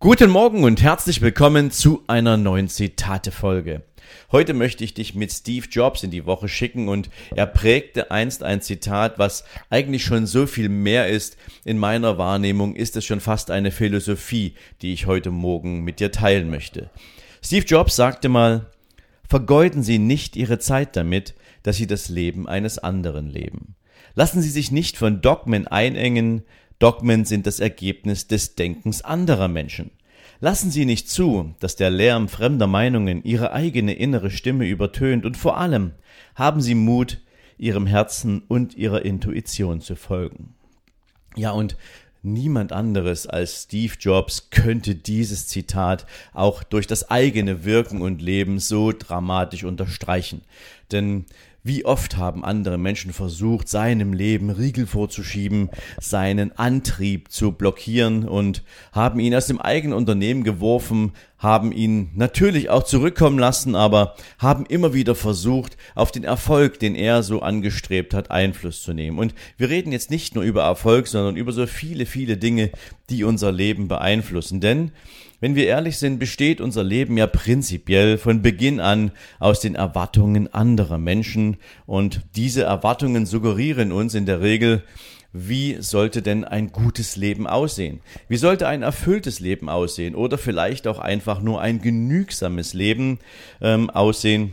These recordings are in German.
Guten Morgen und herzlich willkommen zu einer neuen Zitate-Folge. Heute möchte ich dich mit Steve Jobs in die Woche schicken und er prägte einst ein Zitat, was eigentlich schon so viel mehr ist. In meiner Wahrnehmung ist es schon fast eine Philosophie, die ich heute Morgen mit dir teilen möchte. Steve Jobs sagte mal, vergeuden Sie nicht Ihre Zeit damit, dass Sie das Leben eines anderen leben. Lassen Sie sich nicht von Dogmen einengen, Dogmen sind das Ergebnis des Denkens anderer Menschen. Lassen Sie nicht zu, dass der Lärm fremder Meinungen Ihre eigene innere Stimme übertönt und vor allem haben Sie Mut, Ihrem Herzen und Ihrer Intuition zu folgen. Ja, und Niemand anderes als Steve Jobs könnte dieses Zitat auch durch das eigene Wirken und Leben so dramatisch unterstreichen. Denn wie oft haben andere Menschen versucht, seinem Leben Riegel vorzuschieben, seinen Antrieb zu blockieren und haben ihn aus dem eigenen Unternehmen geworfen, haben ihn natürlich auch zurückkommen lassen, aber haben immer wieder versucht, auf den Erfolg, den er so angestrebt hat, Einfluss zu nehmen. Und wir reden jetzt nicht nur über Erfolg, sondern über so viele, viele Dinge, die unser Leben beeinflussen. Denn wenn wir ehrlich sind, besteht unser Leben ja prinzipiell von Beginn an aus den Erwartungen anderer Menschen und diese Erwartungen suggerieren uns in der Regel, wie sollte denn ein gutes Leben aussehen? Wie sollte ein erfülltes Leben aussehen? Oder vielleicht auch einfach nur ein genügsames Leben ähm, aussehen?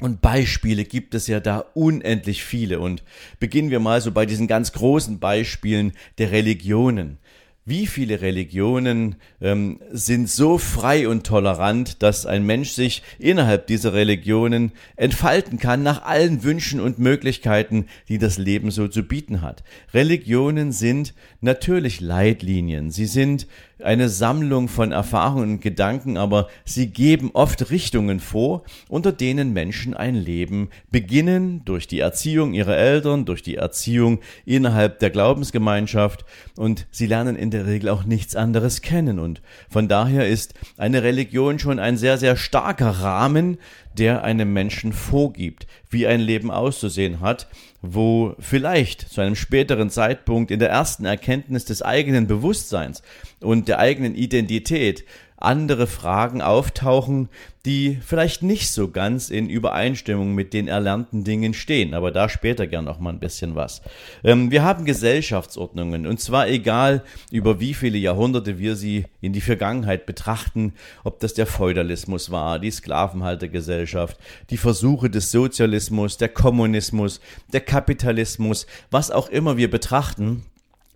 Und Beispiele gibt es ja da unendlich viele. Und beginnen wir mal so bei diesen ganz großen Beispielen der Religionen. Wie viele Religionen ähm, sind so frei und tolerant, dass ein Mensch sich innerhalb dieser Religionen entfalten kann nach allen Wünschen und Möglichkeiten, die das Leben so zu bieten hat. Religionen sind natürlich Leitlinien. Sie sind eine Sammlung von Erfahrungen und Gedanken, aber sie geben oft Richtungen vor, unter denen Menschen ein Leben beginnen durch die Erziehung ihrer Eltern, durch die Erziehung innerhalb der Glaubensgemeinschaft und sie lernen in der Regel auch nichts anderes kennen. Und von daher ist eine Religion schon ein sehr, sehr starker Rahmen, der einem Menschen vorgibt, wie ein Leben auszusehen hat, wo vielleicht zu einem späteren Zeitpunkt in der ersten Erkenntnis des eigenen Bewusstseins und der eigenen Identität andere Fragen auftauchen, die vielleicht nicht so ganz in Übereinstimmung mit den erlernten Dingen stehen, aber da später gern noch mal ein bisschen was. Ähm, wir haben Gesellschaftsordnungen und zwar egal über wie viele Jahrhunderte wir sie in die Vergangenheit betrachten, ob das der Feudalismus war, die Sklavenhaltergesellschaft, die Versuche des Sozialismus, der Kommunismus, der Kapitalismus, was auch immer wir betrachten,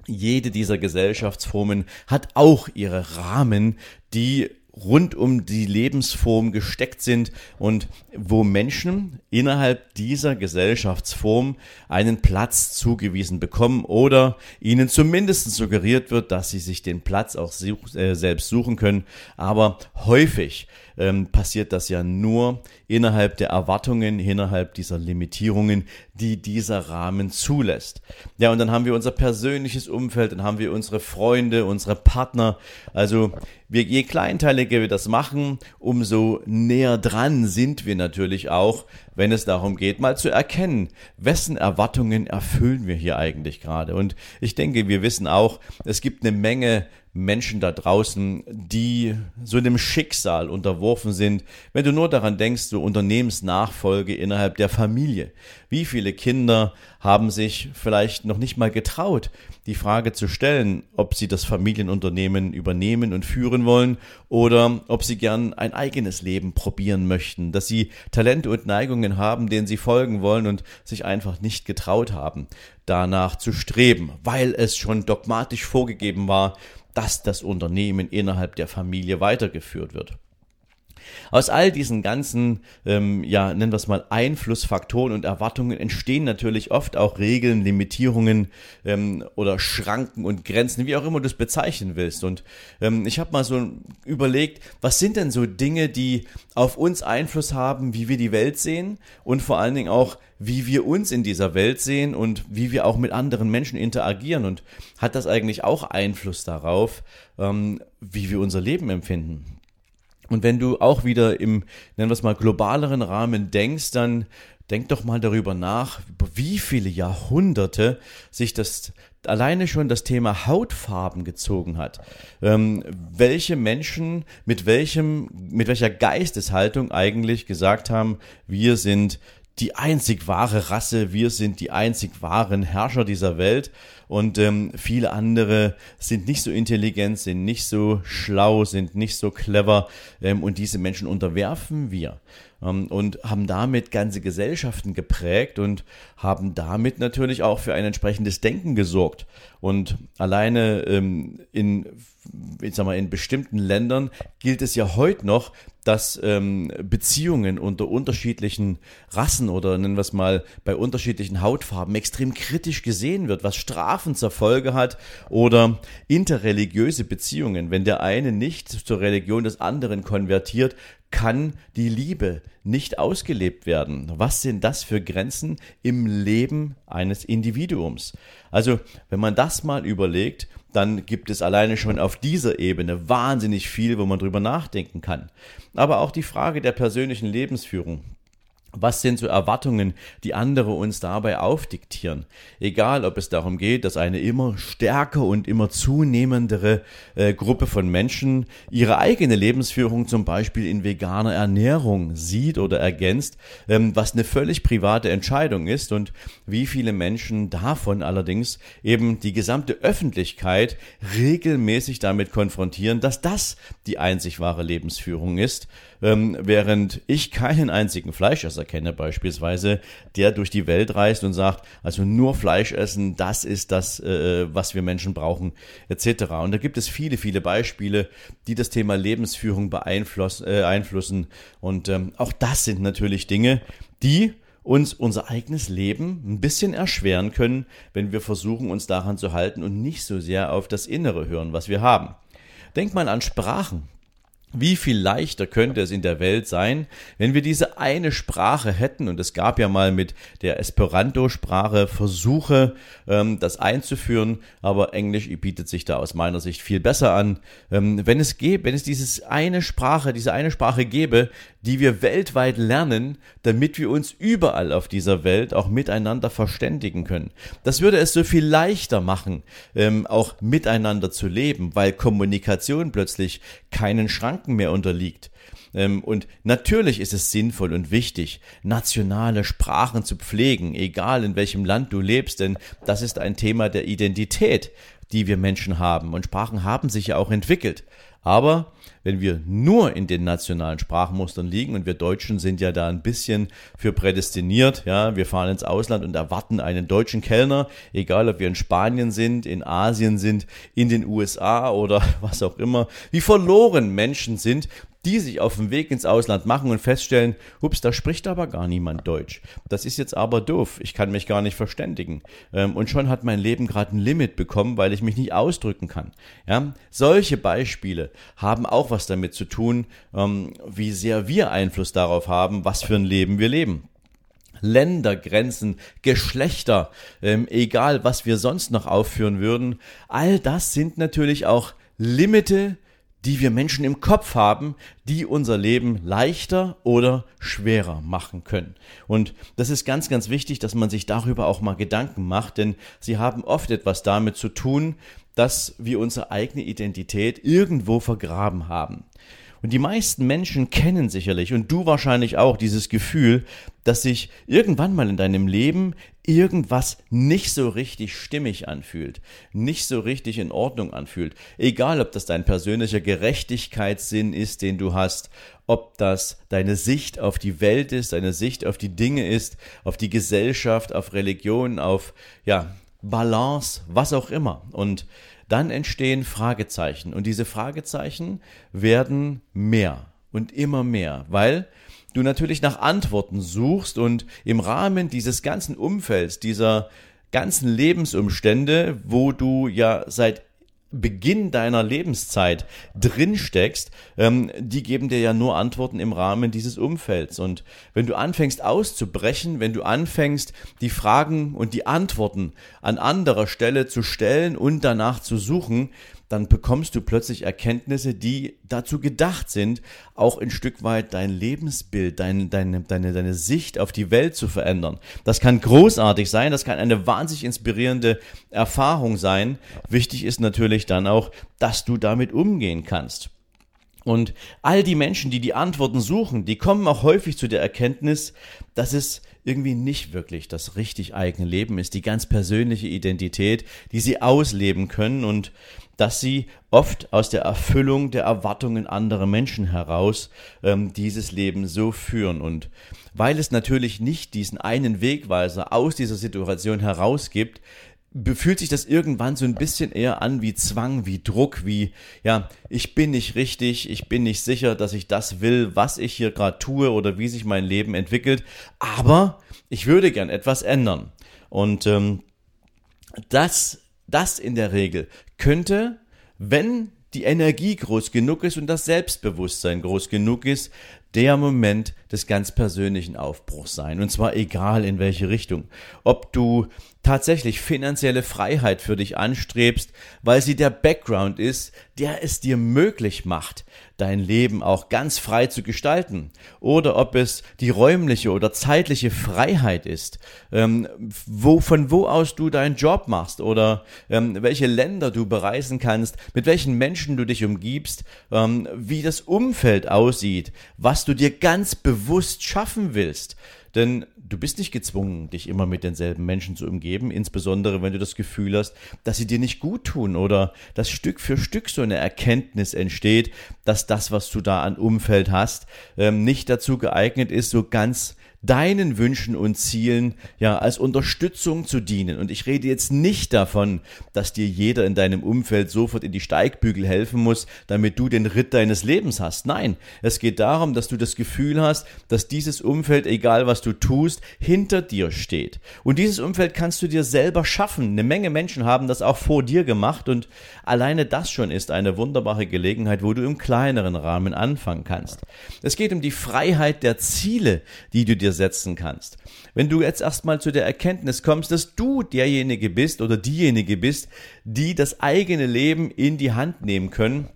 jede dieser Gesellschaftsformen hat auch ihre Rahmen, die rund um die Lebensform gesteckt sind und wo Menschen innerhalb dieser Gesellschaftsform einen Platz zugewiesen bekommen oder ihnen zumindest suggeriert wird, dass sie sich den Platz auch äh, selbst suchen können. Aber häufig ähm, passiert das ja nur innerhalb der Erwartungen, innerhalb dieser Limitierungen, die dieser Rahmen zulässt. Ja, und dann haben wir unser persönliches Umfeld, dann haben wir unsere Freunde, unsere Partner. Also wir, je kleinteiliger wir das machen, umso näher dran sind wir natürlich auch, wenn es darum geht, mal zu erkennen, wessen Erwartungen erfüllen wir hier eigentlich gerade. Und ich denke, wir wissen auch, es gibt eine Menge Menschen da draußen, die so einem Schicksal unterworfen sind. Wenn du nur daran denkst, so Unternehmensnachfolge innerhalb der Familie. Wie viele Kinder haben sich vielleicht noch nicht mal getraut, die Frage zu stellen, ob sie das Familienunternehmen übernehmen und führen wollen oder ob sie gern ein eigenes Leben probieren möchten, dass sie Talente und Neigungen haben, denen sie folgen wollen und sich einfach nicht getraut haben, danach zu streben, weil es schon dogmatisch vorgegeben war, dass das Unternehmen innerhalb der Familie weitergeführt wird. Aus all diesen ganzen, ähm, ja, nennen wir es mal Einflussfaktoren und Erwartungen entstehen natürlich oft auch Regeln, Limitierungen ähm, oder Schranken und Grenzen, wie auch immer du es bezeichnen willst. Und ähm, ich habe mal so überlegt, was sind denn so Dinge, die auf uns Einfluss haben, wie wir die Welt sehen und vor allen Dingen auch, wie wir uns in dieser Welt sehen und wie wir auch mit anderen Menschen interagieren. Und hat das eigentlich auch Einfluss darauf, ähm, wie wir unser Leben empfinden? Und wenn du auch wieder im, nennen wir es mal, globaleren Rahmen denkst, dann denk doch mal darüber nach, wie viele Jahrhunderte sich das alleine schon das Thema Hautfarben gezogen hat. Ähm, welche Menschen mit welchem, mit welcher Geisteshaltung eigentlich gesagt haben, wir sind die einzig wahre Rasse, wir sind die einzig wahren Herrscher dieser Welt und ähm, viele andere sind nicht so intelligent, sind nicht so schlau, sind nicht so clever ähm, und diese Menschen unterwerfen wir ähm, und haben damit ganze Gesellschaften geprägt und haben damit natürlich auch für ein entsprechendes Denken gesorgt. Und alleine ähm, in, ich sag mal, in bestimmten Ländern gilt es ja heute noch, dass ähm, Beziehungen unter unterschiedlichen Rassen oder nennen wir es mal bei unterschiedlichen Hautfarben extrem kritisch gesehen wird, was Strafen zur Folge hat oder interreligiöse Beziehungen. Wenn der eine nicht zur Religion des anderen konvertiert, kann die Liebe nicht ausgelebt werden. Was sind das für Grenzen im Leben eines Individuums? Also, wenn man das mal überlegt, dann gibt es alleine schon auf dieser Ebene wahnsinnig viel, wo man drüber nachdenken kann. Aber auch die Frage der persönlichen Lebensführung. Was sind so Erwartungen, die andere uns dabei aufdiktieren? Egal, ob es darum geht, dass eine immer stärker und immer zunehmendere äh, Gruppe von Menschen ihre eigene Lebensführung zum Beispiel in veganer Ernährung sieht oder ergänzt, ähm, was eine völlig private Entscheidung ist und wie viele Menschen davon allerdings eben die gesamte Öffentlichkeit regelmäßig damit konfrontieren, dass das die einzig wahre Lebensführung ist, ähm, während ich keinen einzigen Fleischesser kenne beispielsweise, der durch die Welt reist und sagt, also nur Fleisch essen, das ist das, äh, was wir Menschen brauchen, etc. Und da gibt es viele, viele Beispiele, die das Thema Lebensführung beeinflussen. Äh. Und ähm, auch das sind natürlich Dinge, die uns unser eigenes Leben ein bisschen erschweren können, wenn wir versuchen, uns daran zu halten und nicht so sehr auf das Innere hören, was wir haben. Denk mal an Sprachen. Wie viel leichter könnte es in der Welt sein, wenn wir diese eine Sprache hätten? Und es gab ja mal mit der Esperanto-Sprache Versuche, ähm, das einzuführen, aber Englisch bietet sich da aus meiner Sicht viel besser an. Ähm, wenn es gäbe, wenn es dieses eine Sprache, diese eine Sprache gäbe, die wir weltweit lernen, damit wir uns überall auf dieser Welt auch miteinander verständigen können. Das würde es so viel leichter machen, ähm, auch miteinander zu leben, weil Kommunikation plötzlich keinen Schranken mehr unterliegt. Ähm, und natürlich ist es sinnvoll und wichtig, nationale Sprachen zu pflegen, egal in welchem Land du lebst, denn das ist ein Thema der Identität, die wir Menschen haben. Und Sprachen haben sich ja auch entwickelt. Aber wenn wir nur in den nationalen Sprachmustern liegen und wir Deutschen sind ja da ein bisschen für prädestiniert, ja, wir fahren ins Ausland und erwarten einen deutschen Kellner, egal ob wir in Spanien sind, in Asien sind, in den USA oder was auch immer, wie verloren Menschen sind, die sich auf den Weg ins Ausland machen und feststellen, hups, da spricht aber gar niemand Deutsch. Das ist jetzt aber doof, ich kann mich gar nicht verständigen. Ähm, und schon hat mein Leben gerade ein Limit bekommen, weil ich mich nicht ausdrücken kann. Ja, solche Beispiele haben auch was damit zu tun, ähm, wie sehr wir Einfluss darauf haben, was für ein Leben wir leben. Ländergrenzen, Geschlechter, ähm, egal was wir sonst noch aufführen würden, all das sind natürlich auch Limite, die wir Menschen im Kopf haben, die unser Leben leichter oder schwerer machen können. Und das ist ganz, ganz wichtig, dass man sich darüber auch mal Gedanken macht, denn sie haben oft etwas damit zu tun, dass wir unsere eigene Identität irgendwo vergraben haben. Und die meisten Menschen kennen sicherlich und du wahrscheinlich auch dieses Gefühl, dass sich irgendwann mal in deinem Leben irgendwas nicht so richtig stimmig anfühlt, nicht so richtig in Ordnung anfühlt. Egal, ob das dein persönlicher Gerechtigkeitssinn ist, den du hast, ob das deine Sicht auf die Welt ist, deine Sicht auf die Dinge ist, auf die Gesellschaft, auf Religion, auf, ja, Balance, was auch immer. Und dann entstehen Fragezeichen. Und diese Fragezeichen werden mehr und immer mehr, weil du natürlich nach Antworten suchst und im Rahmen dieses ganzen Umfelds, dieser ganzen Lebensumstände, wo du ja seit Beginn deiner Lebenszeit drin steckst, ähm, die geben dir ja nur Antworten im Rahmen dieses Umfelds. Und wenn du anfängst auszubrechen, wenn du anfängst, die Fragen und die Antworten an anderer Stelle zu stellen und danach zu suchen, dann bekommst du plötzlich Erkenntnisse, die dazu gedacht sind, auch ein Stück weit dein Lebensbild, dein, deine, deine, deine Sicht auf die Welt zu verändern. Das kann großartig sein, das kann eine wahnsinnig inspirierende Erfahrung sein. Wichtig ist natürlich dann auch, dass du damit umgehen kannst. Und all die Menschen, die die Antworten suchen, die kommen auch häufig zu der Erkenntnis, dass es irgendwie nicht wirklich das richtig eigene Leben ist, die ganz persönliche Identität, die sie ausleben können und dass sie oft aus der Erfüllung der Erwartungen anderer Menschen heraus ähm, dieses Leben so führen. Und weil es natürlich nicht diesen einen Wegweiser aus dieser Situation heraus gibt, fühlt sich das irgendwann so ein bisschen eher an wie Zwang, wie Druck, wie, ja, ich bin nicht richtig, ich bin nicht sicher, dass ich das will, was ich hier gerade tue oder wie sich mein Leben entwickelt, aber ich würde gern etwas ändern. Und ähm, das, das in der Regel könnte, wenn die Energie groß genug ist und das Selbstbewusstsein groß genug ist, der Moment des ganz persönlichen Aufbruchs sein. Und zwar egal in welche Richtung. Ob du tatsächlich finanzielle Freiheit für dich anstrebst, weil sie der Background ist, der es dir möglich macht, dein Leben auch ganz frei zu gestalten. Oder ob es die räumliche oder zeitliche Freiheit ist, ähm, wo, von wo aus du deinen Job machst oder ähm, welche Länder du bereisen kannst, mit welchen Menschen du dich umgibst, ähm, wie das Umfeld aussieht, was du dir ganz bewusst schaffen willst. Denn du bist nicht gezwungen, dich immer mit denselben Menschen zu umgeben, insbesondere wenn du das Gefühl hast, dass sie dir nicht gut tun oder dass Stück für Stück so eine Erkenntnis entsteht, dass das, was du da an Umfeld hast, ähm, nicht dazu geeignet ist, so ganz deinen Wünschen und Zielen ja als Unterstützung zu dienen. Und ich rede jetzt nicht davon, dass dir jeder in deinem Umfeld sofort in die Steigbügel helfen muss, damit du den Ritt deines Lebens hast. Nein, es geht darum, dass du das Gefühl hast, dass dieses Umfeld, egal was du tust, hinter dir steht. Und dieses Umfeld kannst du dir selber schaffen. Eine Menge Menschen haben das auch vor dir gemacht und alleine das schon ist eine wunderbare Gelegenheit, wo du im kleineren Rahmen anfangen kannst. Es geht um die Freiheit der Ziele, die du dir setzen kannst. Wenn du jetzt erstmal zu der Erkenntnis kommst, dass du derjenige bist oder diejenige bist, die das eigene Leben in die Hand nehmen können,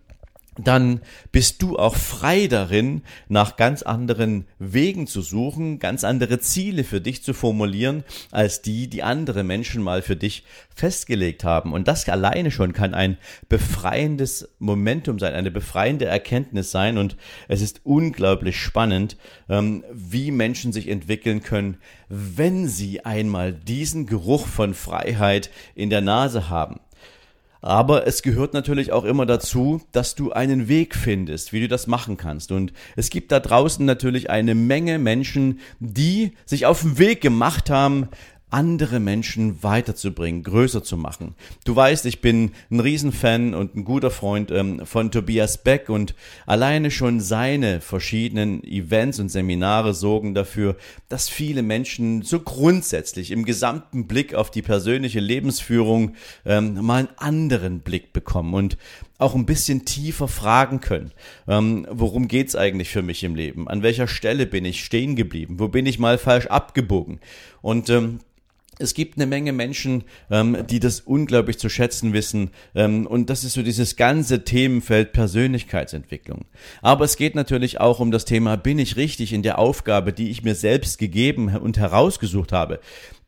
dann bist du auch frei darin, nach ganz anderen Wegen zu suchen, ganz andere Ziele für dich zu formulieren, als die, die andere Menschen mal für dich festgelegt haben. Und das alleine schon kann ein befreiendes Momentum sein, eine befreiende Erkenntnis sein. Und es ist unglaublich spannend, ähm, wie Menschen sich entwickeln können, wenn sie einmal diesen Geruch von Freiheit in der Nase haben. Aber es gehört natürlich auch immer dazu, dass du einen Weg findest, wie du das machen kannst. Und es gibt da draußen natürlich eine Menge Menschen, die sich auf den Weg gemacht haben, andere Menschen weiterzubringen, größer zu machen. Du weißt, ich bin ein Riesenfan und ein guter Freund ähm, von Tobias Beck und alleine schon seine verschiedenen Events und Seminare sorgen dafür, dass viele Menschen so grundsätzlich im gesamten Blick auf die persönliche Lebensführung ähm, mal einen anderen Blick bekommen und auch ein bisschen tiefer fragen können. Ähm, worum geht's eigentlich für mich im Leben? An welcher Stelle bin ich stehen geblieben? Wo bin ich mal falsch abgebogen? Und ähm, es gibt eine Menge Menschen, ähm, die das unglaublich zu schätzen wissen. Ähm, und das ist so dieses ganze Themenfeld Persönlichkeitsentwicklung. Aber es geht natürlich auch um das Thema, bin ich richtig in der Aufgabe, die ich mir selbst gegeben und herausgesucht habe?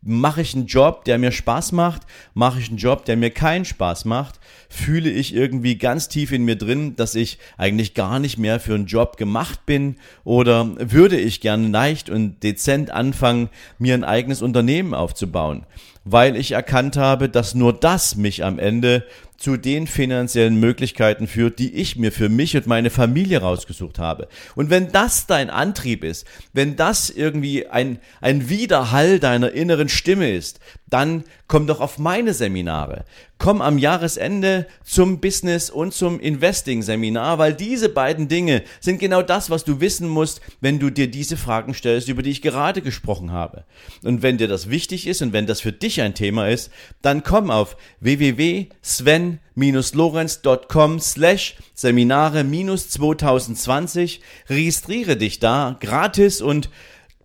Mache ich einen Job, der mir Spaß macht? Mache ich einen Job, der mir keinen Spaß macht? Fühle ich irgendwie ganz tief in mir drin, dass ich eigentlich gar nicht mehr für einen Job gemacht bin? Oder würde ich gerne leicht und dezent anfangen, mir ein eigenes Unternehmen aufzubauen? Weil ich erkannt habe, dass nur das mich am Ende zu den finanziellen Möglichkeiten führt, die ich mir für mich und meine Familie rausgesucht habe. Und wenn das dein Antrieb ist, wenn das irgendwie ein, ein Widerhall deiner inneren Stimme ist, dann komm doch auf meine Seminare. Komm am Jahresende zum Business und zum Investing Seminar, weil diese beiden Dinge sind genau das, was du wissen musst, wenn du dir diese Fragen stellst, über die ich gerade gesprochen habe. Und wenn dir das wichtig ist und wenn das für dich ein Thema ist, dann komm auf www.sven-lorenz.com slash Seminare 2020, registriere dich da gratis und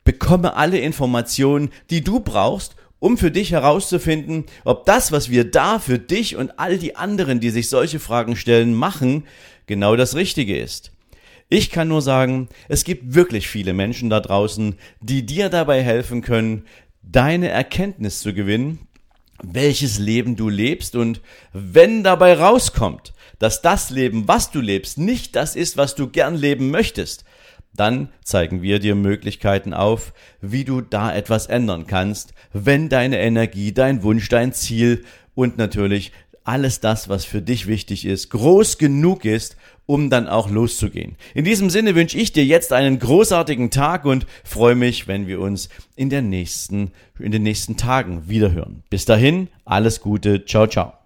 bekomme alle Informationen, die du brauchst, um für dich herauszufinden, ob das, was wir da für dich und all die anderen, die sich solche Fragen stellen, machen, genau das Richtige ist. Ich kann nur sagen, es gibt wirklich viele Menschen da draußen, die dir dabei helfen können, deine Erkenntnis zu gewinnen, welches Leben du lebst und wenn dabei rauskommt, dass das Leben, was du lebst, nicht das ist, was du gern leben möchtest, dann zeigen wir dir Möglichkeiten auf, wie du da etwas ändern kannst, wenn deine Energie, dein Wunsch, dein Ziel und natürlich alles das, was für dich wichtig ist, groß genug ist, um dann auch loszugehen. In diesem Sinne wünsche ich dir jetzt einen großartigen Tag und freue mich, wenn wir uns in der nächsten, in den nächsten Tagen wiederhören. Bis dahin, alles Gute, ciao, ciao.